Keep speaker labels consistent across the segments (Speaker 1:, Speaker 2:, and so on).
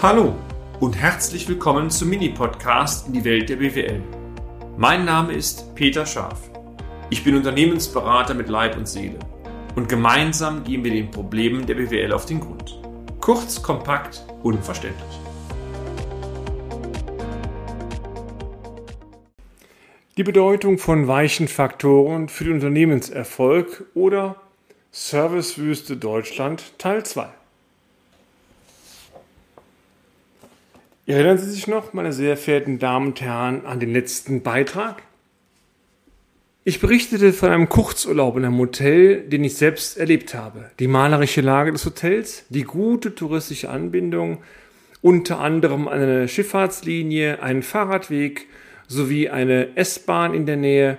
Speaker 1: Hallo und herzlich willkommen zum Mini-Podcast in die Welt der BWL. Mein Name ist Peter Scharf. Ich bin Unternehmensberater mit Leib und Seele und gemeinsam gehen wir den Problemen der BWL auf den Grund. Kurz, kompakt, unverständlich. Die Bedeutung von weichen Faktoren für den Unternehmenserfolg oder Servicewüste Deutschland Teil 2. Erinnern Sie sich noch, meine sehr verehrten Damen und Herren, an den letzten Beitrag? Ich berichtete von einem Kurzurlaub in einem Hotel, den ich selbst erlebt habe. Die malerische Lage des Hotels, die gute touristische Anbindung, unter anderem eine Schifffahrtslinie, einen Fahrradweg sowie eine S-Bahn in der Nähe,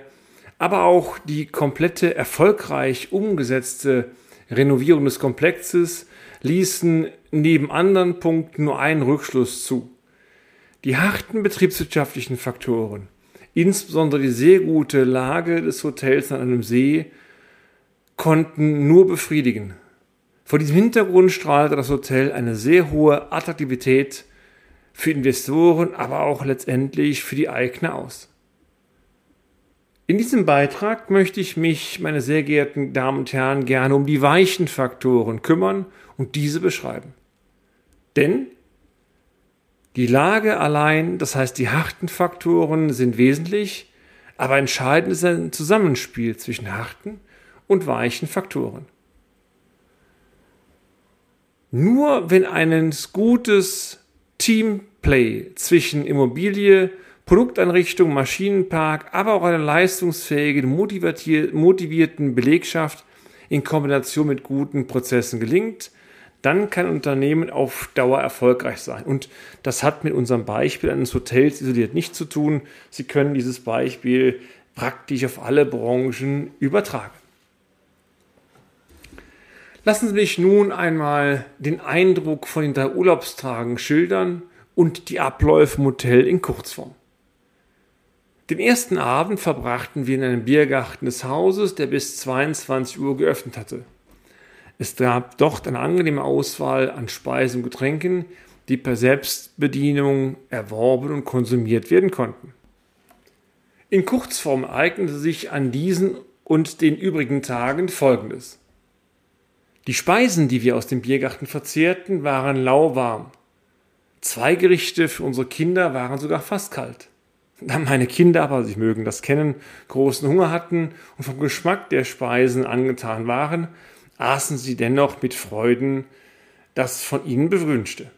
Speaker 1: aber auch die komplette erfolgreich umgesetzte Renovierung des Komplexes ließen neben anderen Punkten nur einen Rückschluss zu. Die harten betriebswirtschaftlichen Faktoren, insbesondere die sehr gute Lage des Hotels an einem See, konnten nur befriedigen. Vor diesem Hintergrund strahlte das Hotel eine sehr hohe Attraktivität für Investoren, aber auch letztendlich für die Eigner aus. In diesem Beitrag möchte ich mich, meine sehr geehrten Damen und Herren, gerne um die weichen Faktoren kümmern und diese beschreiben. Denn die Lage allein, das heißt die harten Faktoren sind wesentlich, aber entscheidend ist ein Zusammenspiel zwischen harten und weichen Faktoren. Nur wenn ein gutes Teamplay zwischen Immobilie, Produkteinrichtung, Maschinenpark, aber auch einer leistungsfähigen, motivierten Belegschaft in Kombination mit guten Prozessen gelingt, dann kann ein Unternehmen auf Dauer erfolgreich sein. Und das hat mit unserem Beispiel eines Hotels isoliert nichts zu tun. Sie können dieses Beispiel praktisch auf alle Branchen übertragen. Lassen Sie mich nun einmal den Eindruck von den drei Urlaubstagen schildern und die Abläufe im Hotel in Kurzform. Den ersten Abend verbrachten wir in einem Biergarten des Hauses, der bis 22 Uhr geöffnet hatte. Es gab dort eine angenehme Auswahl an Speisen und Getränken, die per Selbstbedienung erworben und konsumiert werden konnten. In Kurzform eignete sich an diesen und den übrigen Tagen Folgendes. Die Speisen, die wir aus dem Biergarten verzehrten, waren lauwarm. Zwei Gerichte für unsere Kinder waren sogar fast kalt. Da meine Kinder aber, sie mögen das kennen, großen Hunger hatten und vom Geschmack der Speisen angetan waren, aßen sie dennoch mit Freuden das von ihnen bewünschte.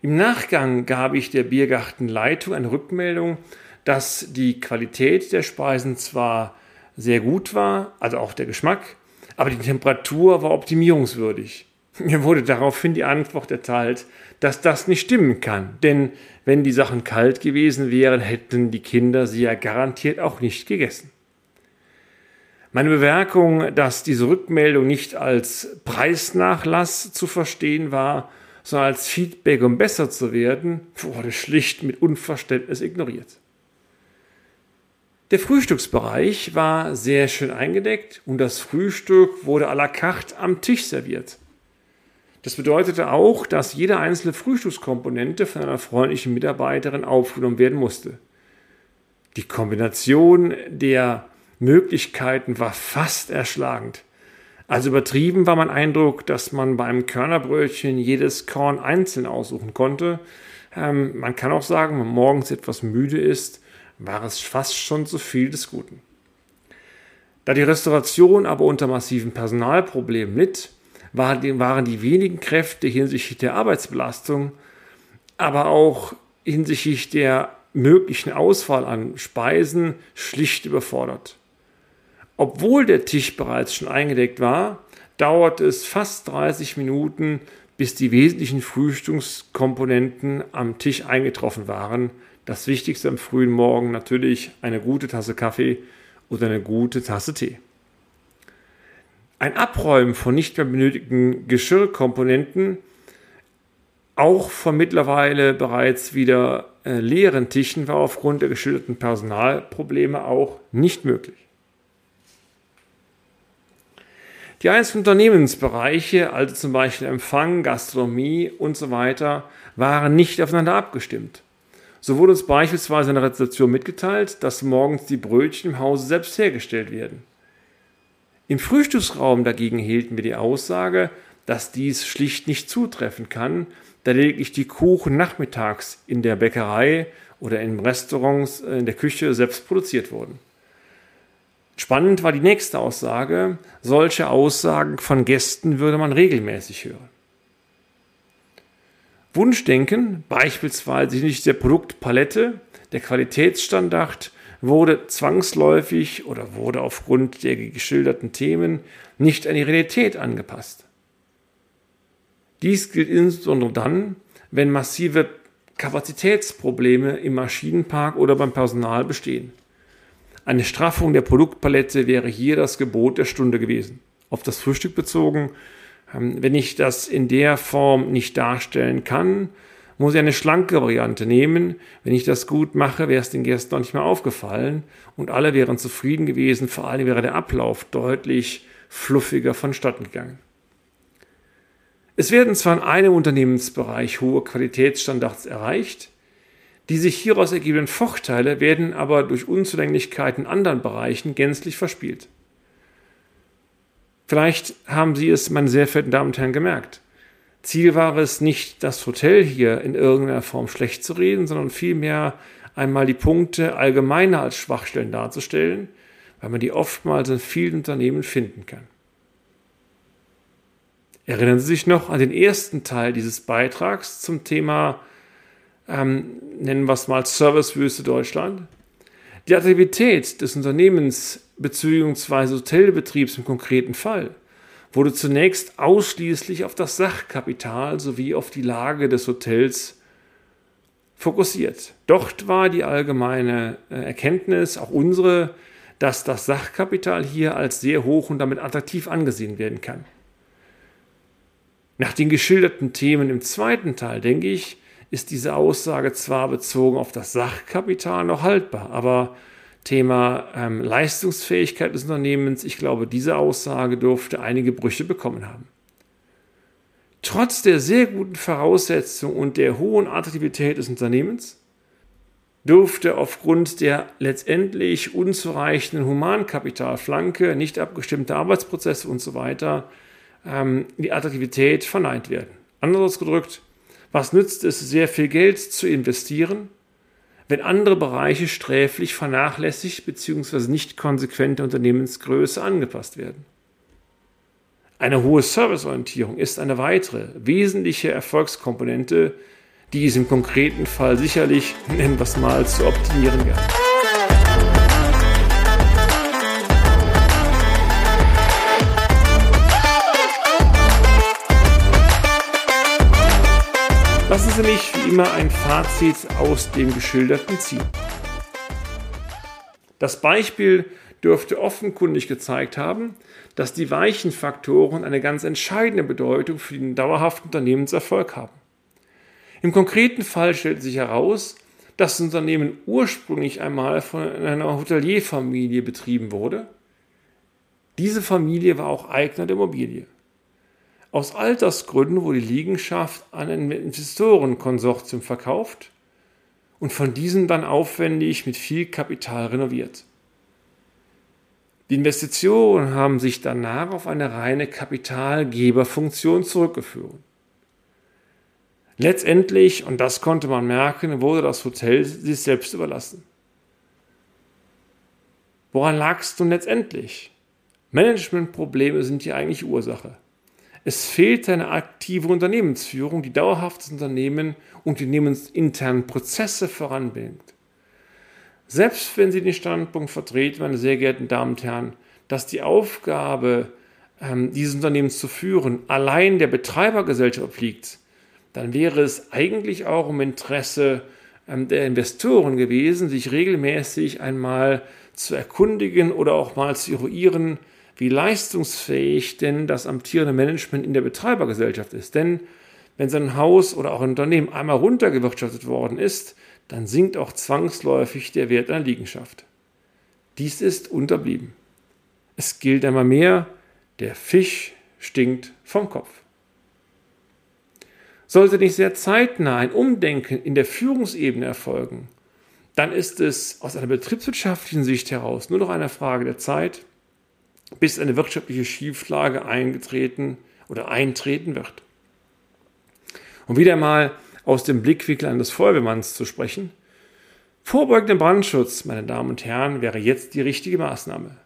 Speaker 1: Im Nachgang gab ich der Biergartenleitung eine Rückmeldung, dass die Qualität der Speisen zwar sehr gut war, also auch der Geschmack, aber die Temperatur war optimierungswürdig. Mir wurde daraufhin die Antwort erteilt, dass das nicht stimmen kann, denn wenn die Sachen kalt gewesen wären, hätten die Kinder sie ja garantiert auch nicht gegessen. Meine Bemerkung, dass diese Rückmeldung nicht als Preisnachlass zu verstehen war, sondern als Feedback, um besser zu werden, wurde schlicht mit Unverständnis ignoriert. Der Frühstücksbereich war sehr schön eingedeckt und das Frühstück wurde à la carte am Tisch serviert. Das bedeutete auch, dass jede einzelne Frühstückskomponente von einer freundlichen Mitarbeiterin aufgenommen werden musste. Die Kombination der Möglichkeiten war fast erschlagend. Also übertrieben war mein Eindruck, dass man beim Körnerbrötchen jedes Korn einzeln aussuchen konnte. Ähm, man kann auch sagen, wenn man morgens etwas müde ist, war es fast schon zu viel des Guten. Da die Restauration aber unter massiven Personalproblemen litt, waren die wenigen Kräfte hinsichtlich der Arbeitsbelastung, aber auch hinsichtlich der möglichen Auswahl an Speisen schlicht überfordert. Obwohl der Tisch bereits schon eingedeckt war, dauerte es fast 30 Minuten, bis die wesentlichen Frühstückskomponenten am Tisch eingetroffen waren. Das Wichtigste am frühen Morgen natürlich eine gute Tasse Kaffee oder eine gute Tasse Tee. Ein Abräumen von nicht mehr benötigten Geschirrkomponenten, auch von mittlerweile bereits wieder äh, leeren Tischen, war aufgrund der geschilderten Personalprobleme auch nicht möglich. Die einzelnen Unternehmensbereiche, also zum Beispiel Empfang, Gastronomie und so weiter, waren nicht aufeinander abgestimmt. So wurde uns beispielsweise in der Rezeption mitgeteilt, dass morgens die Brötchen im Hause selbst hergestellt werden. Im Frühstücksraum dagegen hielten wir die Aussage, dass dies schlicht nicht zutreffen kann, da lediglich die Kuchen nachmittags in der Bäckerei oder in Restaurants äh, in der Küche selbst produziert wurden. Spannend war die nächste Aussage, solche Aussagen von Gästen würde man regelmäßig hören. Wunschdenken, beispielsweise nicht der Produktpalette, der Qualitätsstandard, wurde zwangsläufig oder wurde aufgrund der geschilderten Themen nicht an die Realität angepasst. Dies gilt insbesondere dann, wenn massive Kapazitätsprobleme im Maschinenpark oder beim Personal bestehen. Eine Straffung der Produktpalette wäre hier das Gebot der Stunde gewesen. Auf das Frühstück bezogen, ähm, wenn ich das in der Form nicht darstellen kann, muss ich eine schlanke Variante nehmen. Wenn ich das gut mache, wäre es den Gästen noch nicht mehr aufgefallen und alle wären zufrieden gewesen. Vor allem wäre der Ablauf deutlich fluffiger vonstatten gegangen. Es werden zwar in einem Unternehmensbereich hohe Qualitätsstandards erreicht, die sich hieraus ergebenden Vorteile werden aber durch Unzulänglichkeiten in anderen Bereichen gänzlich verspielt. Vielleicht haben Sie es, meine sehr verehrten Damen und Herren, gemerkt. Ziel war es nicht, das Hotel hier in irgendeiner Form schlecht zu reden, sondern vielmehr einmal die Punkte allgemeiner als Schwachstellen darzustellen, weil man die oftmals in vielen Unternehmen finden kann. Erinnern Sie sich noch an den ersten Teil dieses Beitrags zum Thema, ähm, nennen wir es mal Servicewüste Deutschland? Die Attraktivität des Unternehmens bzw. Hotelbetriebs im konkreten Fall wurde zunächst ausschließlich auf das Sachkapital sowie auf die Lage des Hotels fokussiert. Dort war die allgemeine äh, Erkenntnis, auch unsere, dass das Sachkapital hier als sehr hoch und damit attraktiv angesehen werden kann. Nach den geschilderten Themen im zweiten Teil, denke ich, ist diese Aussage zwar bezogen auf das Sachkapital noch haltbar, aber Thema ähm, Leistungsfähigkeit des Unternehmens, ich glaube, diese Aussage dürfte einige Brüche bekommen haben. Trotz der sehr guten Voraussetzungen und der hohen Attraktivität des Unternehmens dürfte aufgrund der letztendlich unzureichenden Humankapitalflanke, nicht abgestimmte Arbeitsprozesse und so weiter ähm, die Attraktivität verneint werden. Anders ausgedrückt, was nützt es, sehr viel Geld zu investieren, wenn andere Bereiche sträflich vernachlässigt bzw. nicht konsequent der Unternehmensgröße angepasst werden? Eine hohe Serviceorientierung ist eine weitere wesentliche Erfolgskomponente, die es im konkreten Fall sicherlich, nennen wir es mal, zu optimieren gab. Sie mich wie immer ein Fazit aus dem Geschilderten ziehen. Das Beispiel dürfte offenkundig gezeigt haben, dass die weichen Faktoren eine ganz entscheidende Bedeutung für den dauerhaften Unternehmenserfolg haben. Im konkreten Fall stellt sich heraus, dass das Unternehmen ursprünglich einmal von einer Hotelierfamilie betrieben wurde. Diese Familie war auch Eigner der Immobilie. Aus Altersgründen wurde die Liegenschaft an ein Investorenkonsortium verkauft und von diesem dann aufwendig mit viel Kapital renoviert. Die Investitionen haben sich danach auf eine reine Kapitalgeberfunktion zurückgeführt. Letztendlich, und das konnte man merken, wurde das Hotel sich selbst überlassen. Woran lag es nun letztendlich? Managementprobleme sind die eigentliche Ursache. Es fehlt eine aktive Unternehmensführung, die dauerhaft das Unternehmen und die unternehmensinternen Prozesse voranbringt. Selbst wenn Sie den Standpunkt vertreten, meine sehr geehrten Damen und Herren, dass die Aufgabe, ähm, dieses Unternehmens zu führen, allein der Betreibergesellschaft obliegt, dann wäre es eigentlich auch im Interesse ähm, der Investoren gewesen, sich regelmäßig einmal zu erkundigen oder auch mal zu eruieren, wie leistungsfähig denn das amtierende Management in der Betreibergesellschaft ist. Denn wenn so ein Haus oder auch ein Unternehmen einmal runtergewirtschaftet worden ist, dann sinkt auch zwangsläufig der Wert einer Liegenschaft. Dies ist unterblieben. Es gilt einmal mehr, Der Fisch stinkt vom Kopf. Sollte nicht sehr zeitnah ein Umdenken in der Führungsebene erfolgen, dann ist es aus einer betriebswirtschaftlichen Sicht heraus nur noch eine Frage der Zeit, bis eine wirtschaftliche Schieflage eingetreten oder eintreten wird. Um wieder mal aus dem Blickwinkel eines Feuerwehrmanns zu sprechen, vorbeugender Brandschutz, meine Damen und Herren, wäre jetzt die richtige Maßnahme.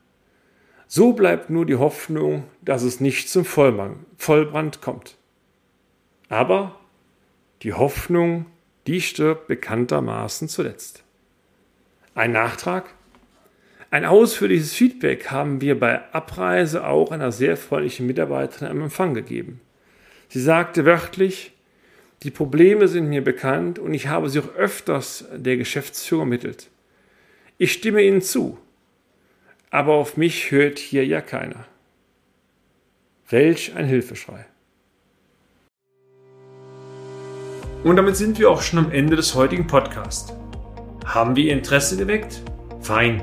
Speaker 1: So bleibt nur die Hoffnung, dass es nicht zum Vollbrand kommt. Aber die Hoffnung, die stirbt bekanntermaßen zuletzt. Ein Nachtrag? Ein ausführliches Feedback haben wir bei Abreise auch einer sehr freundlichen Mitarbeiterin am Empfang gegeben. Sie sagte wörtlich, die Probleme sind mir bekannt und ich habe sie auch öfters der Geschäftsführung ermittelt. Ich stimme Ihnen zu, aber auf mich hört hier ja keiner. Welch ein Hilfeschrei. Und damit sind wir auch schon am Ende des heutigen Podcasts. Haben wir Ihr Interesse geweckt? Fein.